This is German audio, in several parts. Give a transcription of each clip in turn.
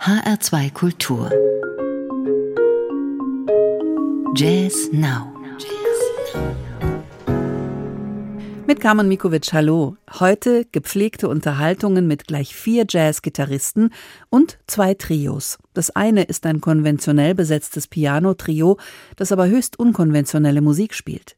HR2 Kultur Jazz Now Mit Carmen Mikovic, hallo. Heute gepflegte Unterhaltungen mit gleich vier Jazzgitarristen und zwei Trios. Das eine ist ein konventionell besetztes Piano-Trio, das aber höchst unkonventionelle Musik spielt.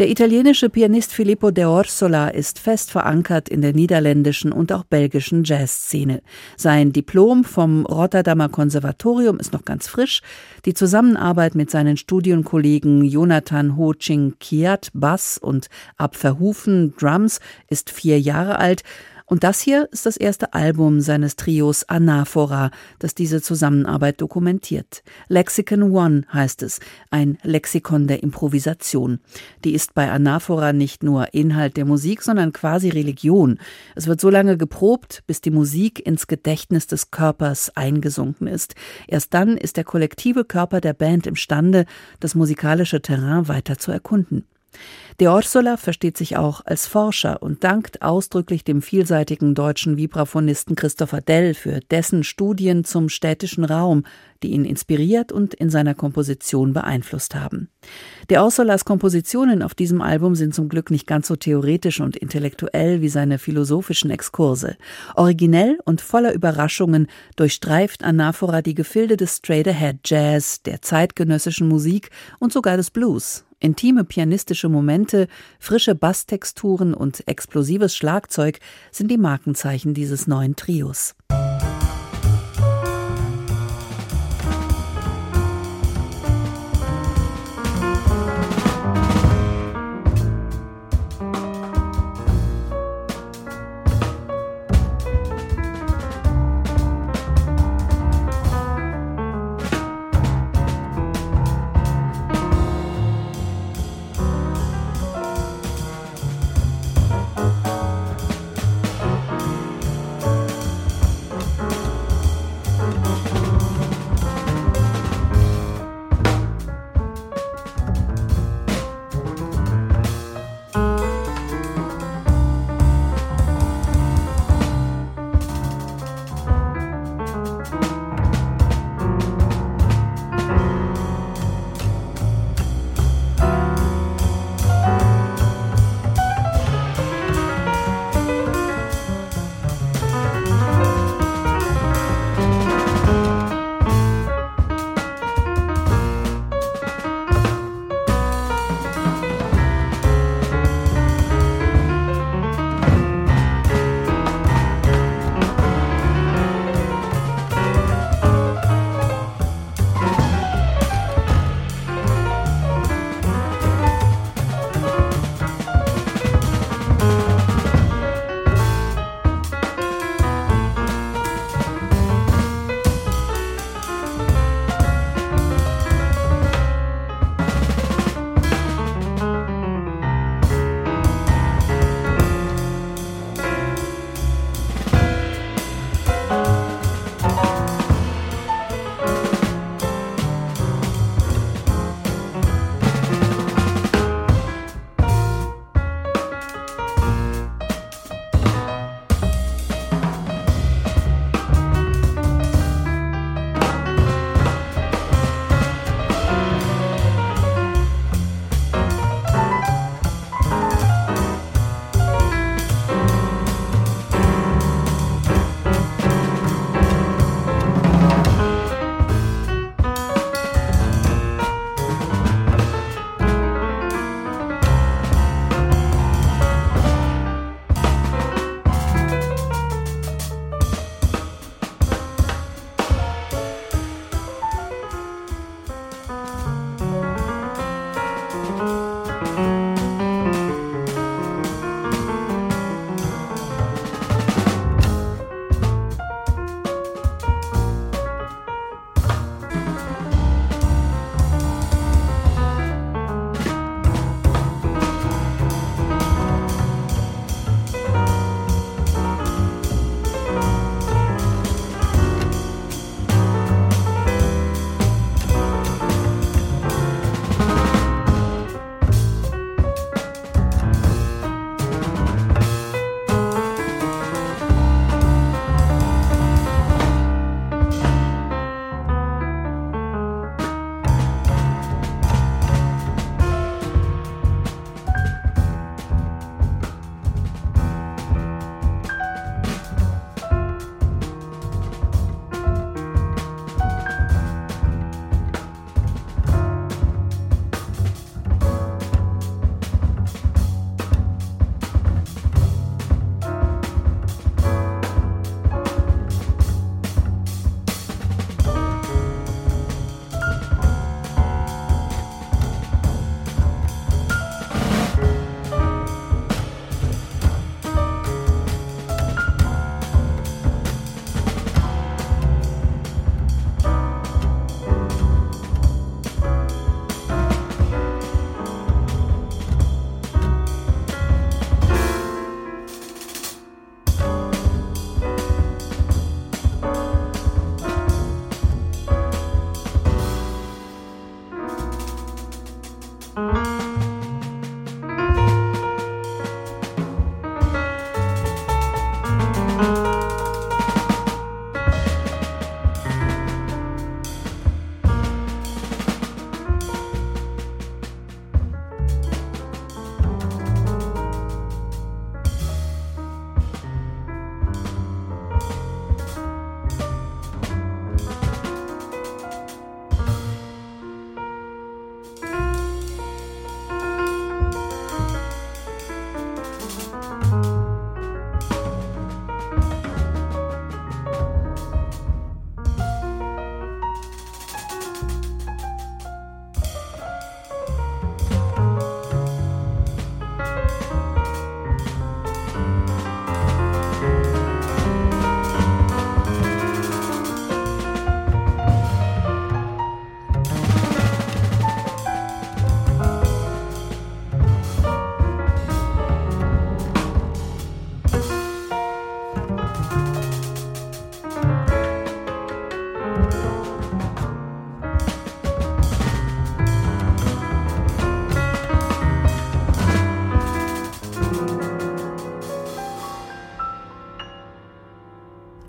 Der italienische Pianist Filippo de Orsola ist fest verankert in der niederländischen und auch belgischen Jazzszene. Sein Diplom vom Rotterdamer Konservatorium ist noch ganz frisch. Die Zusammenarbeit mit seinen Studienkollegen Jonathan Ho-Ching Kiat Bass und Ab Verhufen Drums ist vier Jahre alt. Und das hier ist das erste Album seines Trios Anaphora, das diese Zusammenarbeit dokumentiert. Lexicon One heißt es, ein Lexikon der Improvisation. Die ist bei Anaphora nicht nur Inhalt der Musik, sondern quasi Religion. Es wird so lange geprobt, bis die Musik ins Gedächtnis des Körpers eingesunken ist. Erst dann ist der kollektive Körper der Band imstande, das musikalische Terrain weiter zu erkunden. De Orsola versteht sich auch als Forscher und dankt ausdrücklich dem vielseitigen deutschen Vibraphonisten Christopher Dell für dessen Studien zum städtischen Raum, die ihn inspiriert und in seiner Komposition beeinflusst haben. De Orsolas Kompositionen auf diesem Album sind zum Glück nicht ganz so theoretisch und intellektuell wie seine philosophischen Exkurse. Originell und voller Überraschungen durchstreift Anaphora die Gefilde des Straight-Ahead Jazz, der zeitgenössischen Musik und sogar des Blues. Intime pianistische Momente, frische Basstexturen und explosives Schlagzeug sind die Markenzeichen dieses neuen Trios.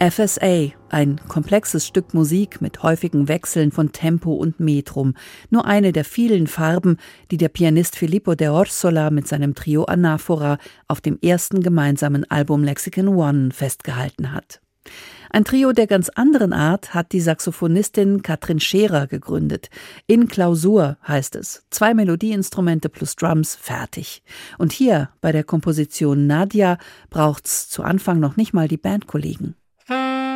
FSA, ein komplexes Stück Musik mit häufigen Wechseln von Tempo und Metrum, nur eine der vielen Farben, die der Pianist Filippo de Orsola mit seinem Trio Anaphora auf dem ersten gemeinsamen Album Lexicon One festgehalten hat. Ein Trio der ganz anderen Art hat die Saxophonistin Katrin Scherer gegründet. In Klausur heißt es. Zwei Melodieinstrumente plus Drums fertig. Und hier bei der Komposition Nadia braucht's zu Anfang noch nicht mal die Bandkollegen.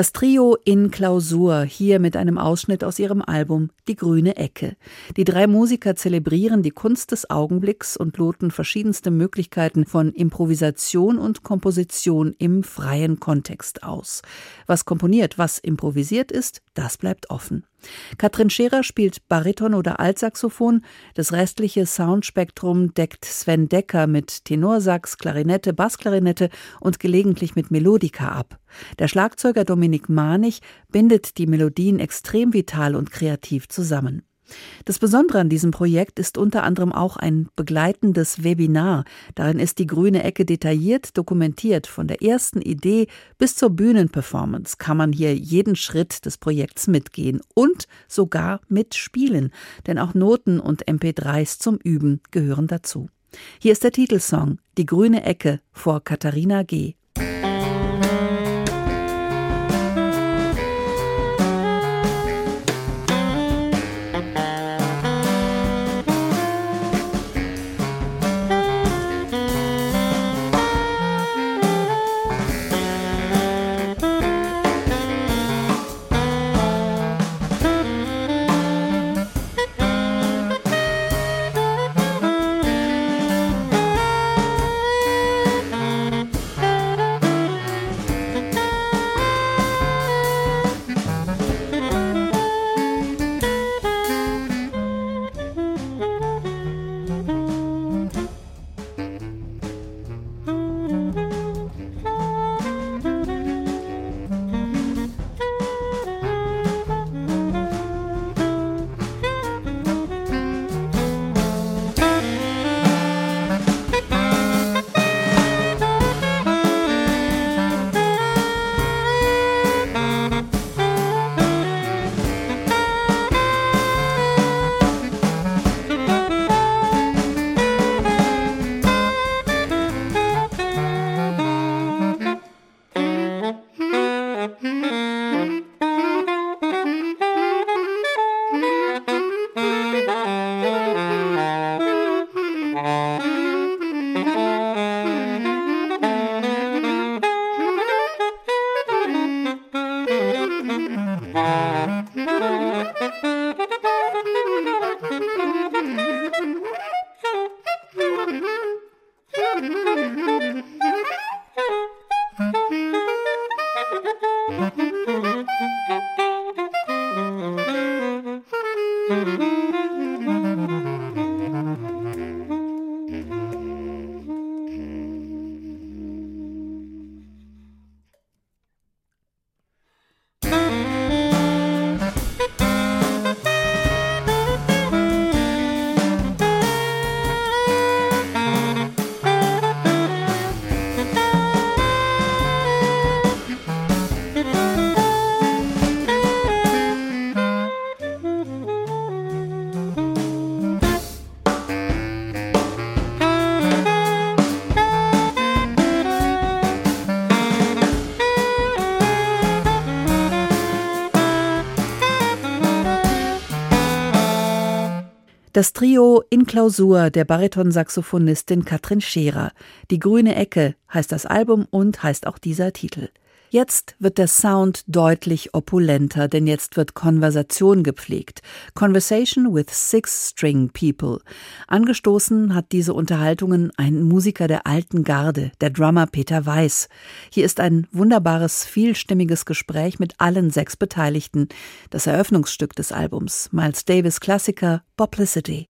Das Trio in Klausur, hier mit einem Ausschnitt aus ihrem Album Die grüne Ecke. Die drei Musiker zelebrieren die Kunst des Augenblicks und loten verschiedenste Möglichkeiten von Improvisation und Komposition im freien Kontext aus. Was komponiert, was improvisiert ist, das bleibt offen. Katrin Scherer spielt Bariton oder Altsaxophon. Das restliche Soundspektrum deckt Sven Decker mit Tenorsax, Klarinette, Bassklarinette und gelegentlich mit Melodika ab. Der Schlagzeuger Dominik Manich bindet die Melodien extrem vital und kreativ zusammen. Das Besondere an diesem Projekt ist unter anderem auch ein begleitendes Webinar. Darin ist die grüne Ecke detailliert dokumentiert. Von der ersten Idee bis zur Bühnenperformance kann man hier jeden Schritt des Projekts mitgehen und sogar mitspielen. Denn auch Noten und MP3s zum Üben gehören dazu. Hier ist der Titelsong Die grüne Ecke vor Katharina G. Das Trio in Klausur der Baritonsaxophonistin Katrin Scherer. Die grüne Ecke heißt das Album und heißt auch dieser Titel. Jetzt wird der Sound deutlich opulenter, denn jetzt wird Konversation gepflegt. Conversation with Six-String People. Angestoßen hat diese Unterhaltungen ein Musiker der alten Garde, der Drummer Peter Weiß. Hier ist ein wunderbares, vielstimmiges Gespräch mit allen sechs Beteiligten. Das Eröffnungsstück des Albums. Miles Davis Klassiker Publicity.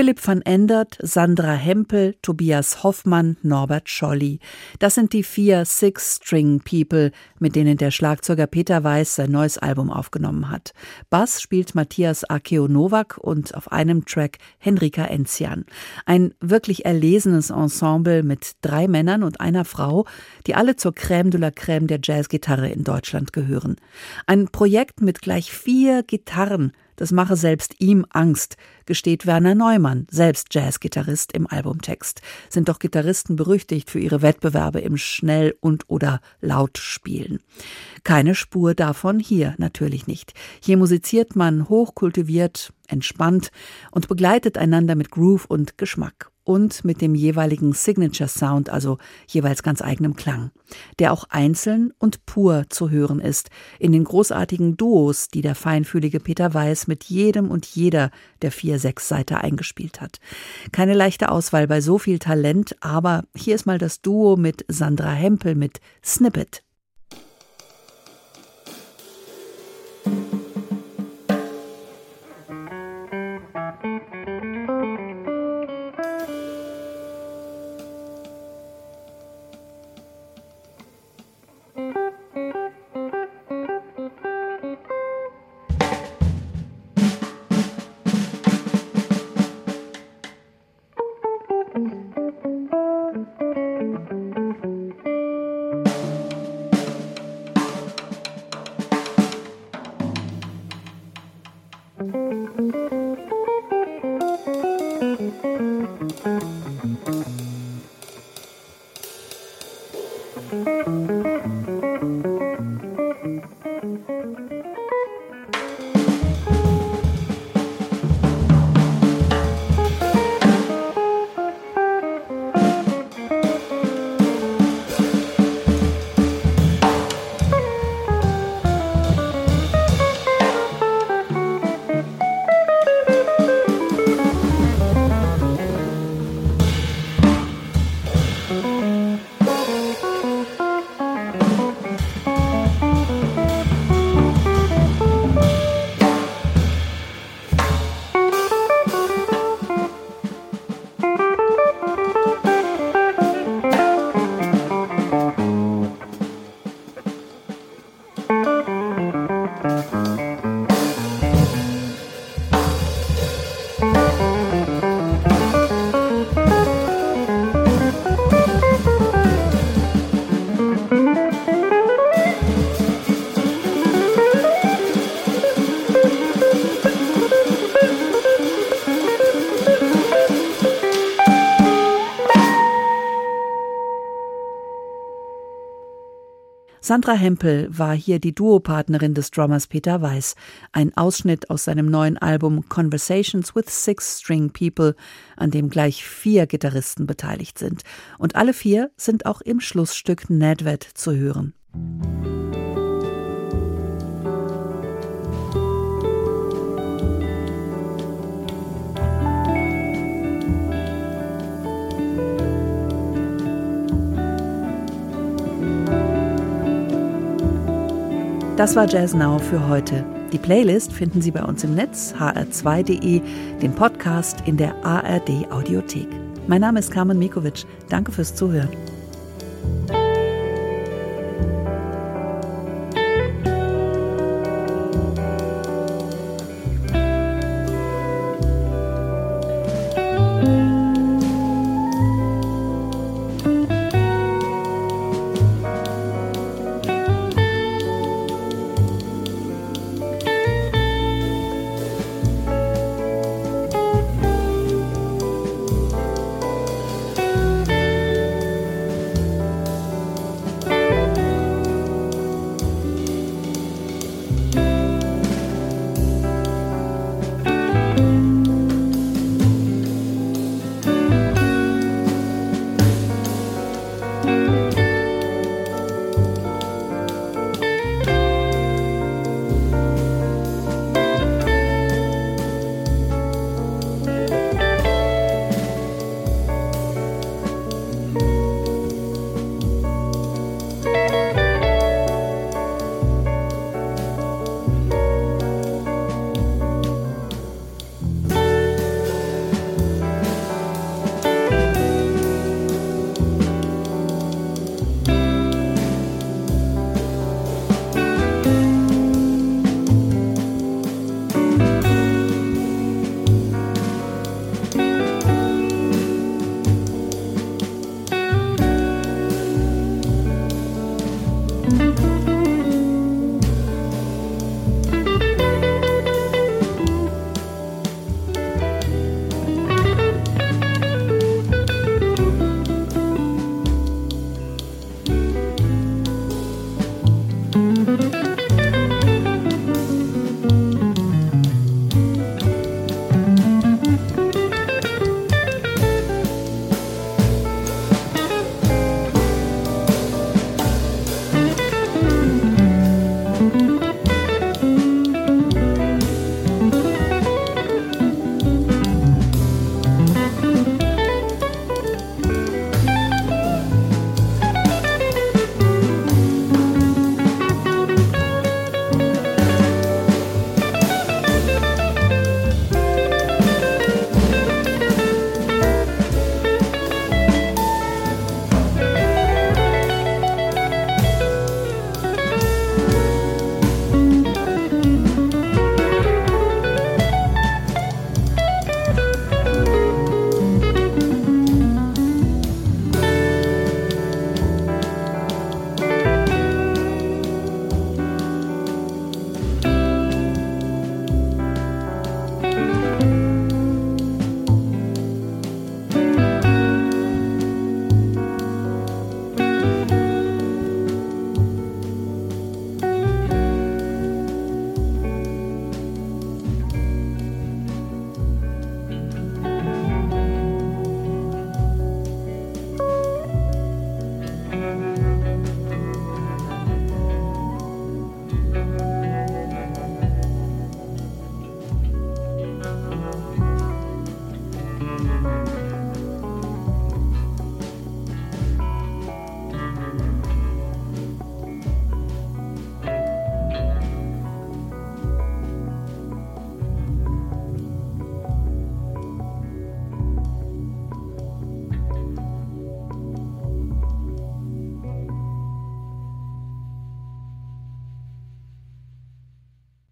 Philipp van Endert, Sandra Hempel, Tobias Hoffmann, Norbert Scholli. Das sind die vier Six-String-People, mit denen der Schlagzeuger Peter Weiß sein neues Album aufgenommen hat. Bass spielt Matthias Akeo Nowak und auf einem Track Henrika Enzian. Ein wirklich erlesenes Ensemble mit drei Männern und einer Frau, die alle zur Crème de la Crème der Jazzgitarre in Deutschland gehören. Ein Projekt mit gleich vier Gitarren, das mache selbst ihm Angst, gesteht Werner Neumann, selbst Jazzgitarrist im Albumtext. Sind doch Gitarristen berüchtigt für ihre Wettbewerbe im Schnell- und oder Lautspielen. Keine Spur davon hier natürlich nicht. Hier musiziert man hochkultiviert, entspannt und begleitet einander mit Groove und Geschmack und mit dem jeweiligen Signature Sound, also jeweils ganz eigenem Klang, der auch einzeln und pur zu hören ist, in den großartigen Duos, die der feinfühlige Peter Weiß mit jedem und jeder der vier Sechsseiter eingespielt hat. Keine leichte Auswahl bei so viel Talent, aber hier ist mal das Duo mit Sandra Hempel mit Snippet. Sandra Hempel war hier die Duopartnerin des Drummers Peter Weiß. Ein Ausschnitt aus seinem neuen Album Conversations with Six String People, an dem gleich vier Gitarristen beteiligt sind. Und alle vier sind auch im Schlussstück Nedved zu hören. Das war Jazz Now für heute. Die Playlist finden Sie bei uns im Netz hr2.de, den Podcast in der ARD Audiothek. Mein Name ist Carmen Mikovic. Danke fürs Zuhören.